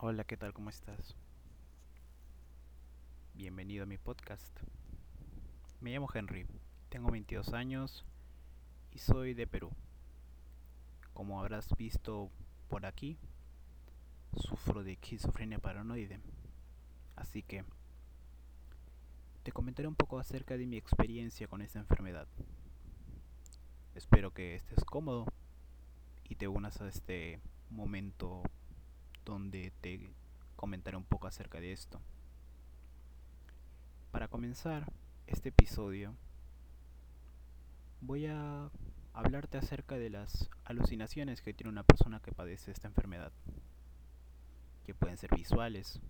Hola, ¿qué tal? ¿Cómo estás? Bienvenido a mi podcast. Me llamo Henry, tengo 22 años y soy de Perú. Como habrás visto por aquí, sufro de esquizofrenia paranoide. Así que te comentaré un poco acerca de mi experiencia con esta enfermedad. Espero que estés cómodo y te unas a este momento donde te comentaré un poco acerca de esto. Para comenzar este episodio, voy a hablarte acerca de las alucinaciones que tiene una persona que padece esta enfermedad, que pueden ser visuales,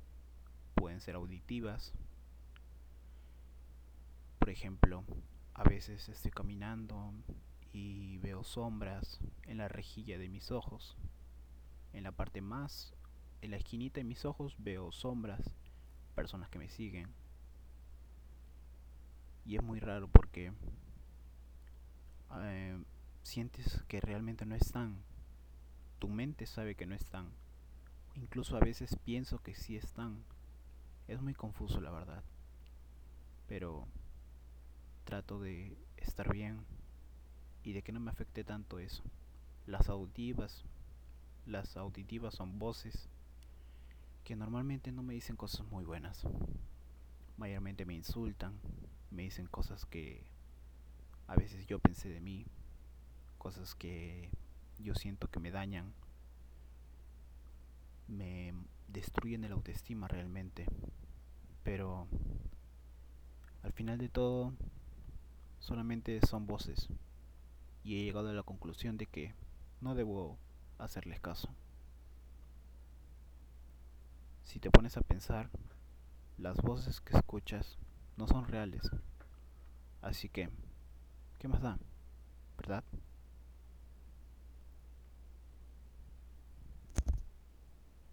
pueden ser auditivas. Por ejemplo, a veces estoy caminando y veo sombras en la rejilla de mis ojos, en la parte más en la esquinita de mis ojos veo sombras, personas que me siguen. Y es muy raro porque eh, sientes que realmente no están. Tu mente sabe que no están. Incluso a veces pienso que sí están. Es muy confuso la verdad. Pero trato de estar bien y de que no me afecte tanto eso. Las auditivas, las auditivas son voces que normalmente no me dicen cosas muy buenas. Mayormente me insultan, me dicen cosas que a veces yo pensé de mí, cosas que yo siento que me dañan, me destruyen el autoestima realmente. Pero al final de todo, solamente son voces. Y he llegado a la conclusión de que no debo hacerles caso. Si te pones a pensar, las voces que escuchas no son reales. Así que, ¿qué más da? ¿Verdad?